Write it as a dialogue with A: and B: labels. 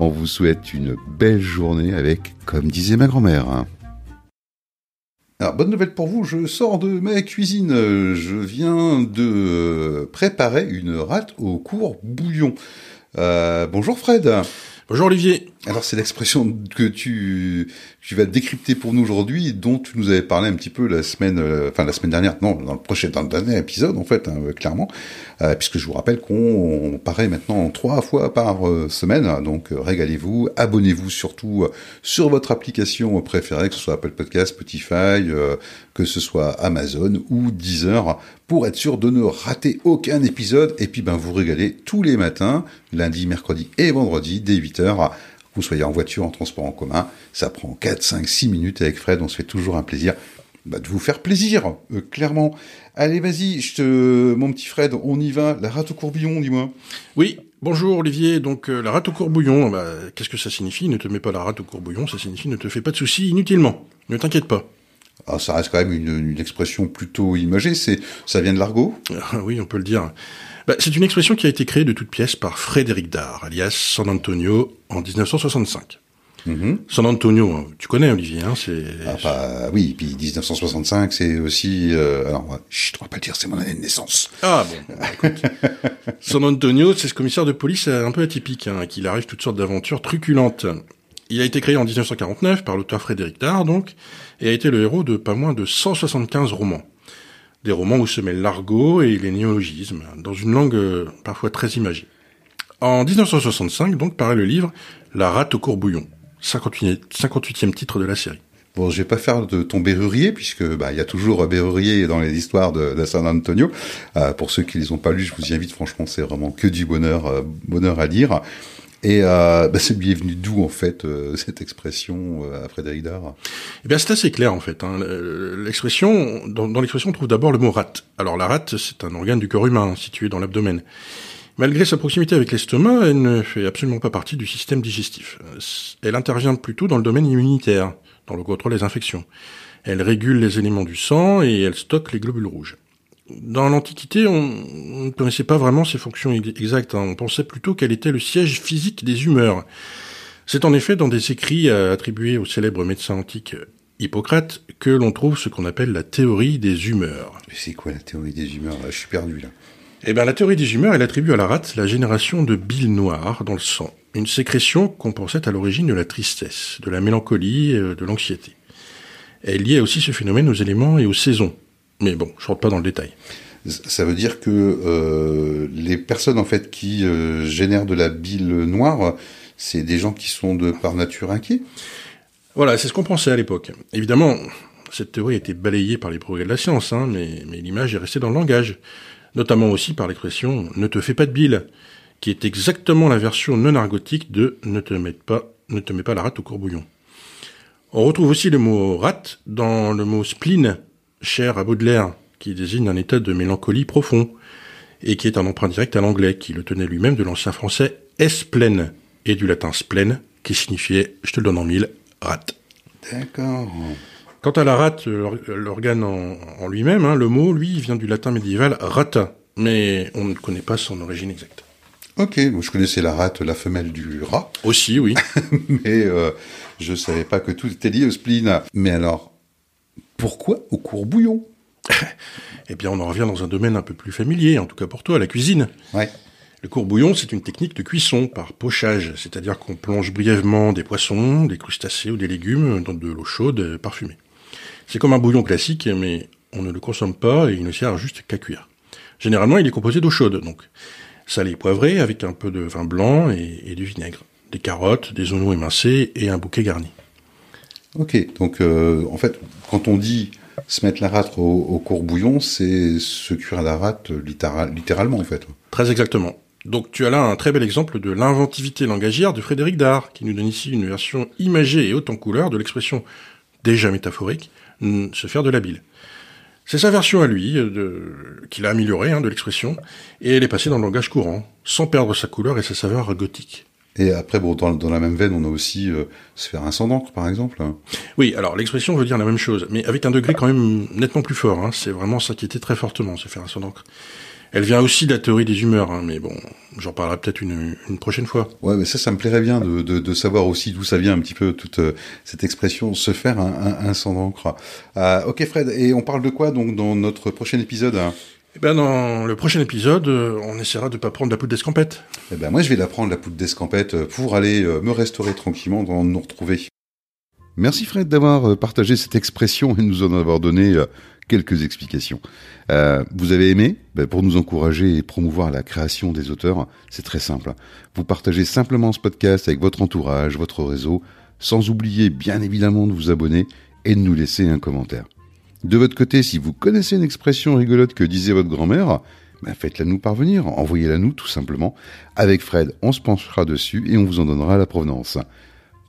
A: On vous souhaite une belle journée avec, comme disait ma grand-mère. Alors, bonne nouvelle pour vous, je sors de ma cuisine. Je viens de préparer une rate au court bouillon. Euh, bonjour Fred.
B: Bonjour Olivier.
A: Alors c'est l'expression que tu vas décrypter pour nous aujourd'hui, dont tu nous avais parlé un petit peu la semaine, euh, enfin la semaine dernière, non, dans le prochain, dans le dernier épisode en fait, hein, clairement, euh, puisque je vous rappelle qu'on paraît maintenant trois fois par euh, semaine, donc régalez-vous, abonnez-vous surtout sur votre application préférée, que ce soit Apple Podcast, Spotify, que ce soit Amazon ou Deezer, pour être sûr de ne rater aucun épisode, et puis ben vous régalez tous les matins, lundi, mercredi et vendredi, dès 8h vous soyez en voiture, en transport en commun, ça prend 4, 5, 6 minutes avec Fred, on se fait toujours un plaisir bah, de vous faire plaisir, euh, clairement. Allez, vas-y, je te... mon petit Fred, on y va. La rate au courbillon, dis-moi.
B: Oui, bonjour Olivier. Donc, euh, la rate au courbillon, bah, qu'est-ce que ça signifie? Ne te mets pas la rate au courbillon, ça signifie ne te fais pas de soucis inutilement. Ne t'inquiète pas.
A: Ah, ça reste quand même une, une expression plutôt imagée, c'est, ça vient de l'argot?
B: Ah, Oui, on peut le dire. Bah, c'est une expression qui a été créée de toute pièce par Frédéric Dard, alias San Antonio, en 1965. Mm-hmm. San Antonio, tu connais Olivier, hein, c'est.
A: Ah bah oui, puis 1965, c'est aussi. Euh, alors, je ne dois pas le dire, c'est mon année de naissance.
B: Ah bon. Bah, écoute. San Antonio, c'est ce commissaire de police un peu atypique, hein, qu'il arrive toutes sortes d'aventures truculentes. Il a été créé en 1949 par l'auteur Frédéric Dard, donc, et a été le héros de pas moins de 175 romans des romans où se mêlent l'argot et les néologismes, dans une langue euh, parfois très imagée. En 1965, donc, paraît le livre La rate au courbouillon, 58e titre de la série.
A: Bon, je vais pas faire de ton berrurier, puisque bah il y a toujours berrurier dans les histoires de, de San Antonio. Euh, pour ceux qui les ont pas lus, je vous y invite. Franchement, c'est vraiment que du bonheur, euh, bonheur à lire. Et euh, bah, c'est est venu d'où en fait cette expression à Frédéric Dard?
B: Eh bien c'est assez clair en fait. Hein. L'expression dans, dans l'expression on trouve d'abord le mot rate. Alors la rate c'est un organe du corps humain situé dans l'abdomen. Malgré sa proximité avec l'estomac, elle ne fait absolument pas partie du système digestif. Elle intervient plutôt dans le domaine immunitaire, dans le contrôle des infections. Elle régule les éléments du sang et elle stocke les globules rouges dans l'Antiquité, on ne connaissait pas vraiment ses fonctions exactes. Hein. On pensait plutôt qu'elle était le siège physique des humeurs. C'est en effet dans des écrits euh, attribués au célèbre médecin antique Hippocrate que l'on trouve ce qu'on appelle la théorie des humeurs.
A: C'est quoi la théorie des humeurs? Je suis perdu là.
B: Eh bien, la théorie des humeurs, elle attribue à la rate la génération de bile noire dans le sang, une sécrétion qu'on pensait à l'origine de la tristesse, de la mélancolie, et euh, de l'anxiété. Elle liait aussi ce phénomène aux éléments et aux saisons, mais bon, je rentre pas dans le détail.
A: Ça veut dire que euh, les personnes en fait qui euh, génèrent de la bile noire, c'est des gens qui sont de par nature inquiets.
B: Voilà, c'est ce qu'on pensait à l'époque. Évidemment, cette théorie a été balayée par les progrès de la science, hein, mais, mais l'image est restée dans le langage, notamment aussi par l'expression "ne te fais pas de bile", qui est exactement la version non argotique de "ne te mets pas, ne te mets pas la rate au courbouillon". On retrouve aussi le mot rate dans le mot spleen cher à Baudelaire, qui désigne un état de mélancolie profond, et qui est un emprunt direct à l'anglais, qui le tenait lui-même de l'ancien français esplen, et du latin splen, qui signifiait, je te le donne en mille, rate.
A: D'accord.
B: Quant à la rate, l'organe en, lui-même, hein, le mot, lui, vient du latin médiéval rata, mais on ne connaît pas son origine exacte.
A: Ok, je connaissais la rate, la femelle du rat.
B: Aussi, oui.
A: mais euh, je savais pas que tout était lié au spleen. Mais alors, pourquoi au courbouillon?
B: Eh bien, on en revient dans un domaine un peu plus familier, en tout cas pour toi, la cuisine.
A: Ouais.
B: Le courbouillon, c'est une technique de cuisson par pochage, c'est-à-dire qu'on plonge brièvement des poissons, des crustacés ou des légumes dans de l'eau chaude parfumée. C'est comme un bouillon classique, mais on ne le consomme pas et il ne sert juste qu'à cuire. Généralement, il est composé d'eau chaude, donc salé poivré avec un peu de vin blanc et, du vinaigre, des carottes, des oignons émincés et un bouquet garni.
A: Ok, donc euh, en fait, quand on dit se mettre la rate au, courbouillon, c'est se cuire la rate littéralement en fait.
B: Très exactement. Donc tu as là un très bel exemple de l'inventivité langagière de Frédéric Dard, qui nous donne ici une version imagée et haute en couleur de l'expression déjà métaphorique, se faire de la bile. C'est sa version à lui, euh, qu'il a améliorée hein, de l'expression, et elle est passée dans le langage courant, sans perdre sa couleur et sa saveur gothique.
A: Et après, bon, dans, la même veine, on a aussi euh, se faire un sang d'encre, par exemple.
B: Oui, alors l'expression veut dire la même chose, mais avec un degré quand même nettement plus fort. Hein. C'est vraiment s'inquiéter très fortement, se faire un sang d'encre. Elle vient aussi de la théorie des humeurs, hein, mais bon, j'en parlerai peut-être une, une, prochaine fois.
A: Ouais, mais ça, ça me plairait bien de, de, de savoir aussi d'où ça vient un petit peu toute euh, cette expression se faire un, un, un sang d'encre. Euh, ok, Fred, et on parle de quoi donc dans notre prochain épisode hein?
B: Eh ben dans le prochain épisode, euh, on essaiera de pas prendre la poudre d'escampette.
A: Eh ben moi, je vais la prendre la poudre d'escampette pour aller me restaurer tranquillement dans nous retrouver. Merci Fred d'avoir partagé cette expression et nous en avoir donné quelques explications. Euh, vous avez aimé ben, Pour nous encourager et promouvoir la création des auteurs, c'est très simple. Vous partagez simplement ce podcast avec votre entourage, votre réseau, sans oublier bien évidemment de vous abonner et de nous laisser un commentaire. De votre côté, si vous connaissez une expression rigolote que disait votre grand-mère, ben faites-la nous parvenir, envoyez-la nous tout simplement. Avec Fred, on se penchera dessus et on vous en donnera la provenance.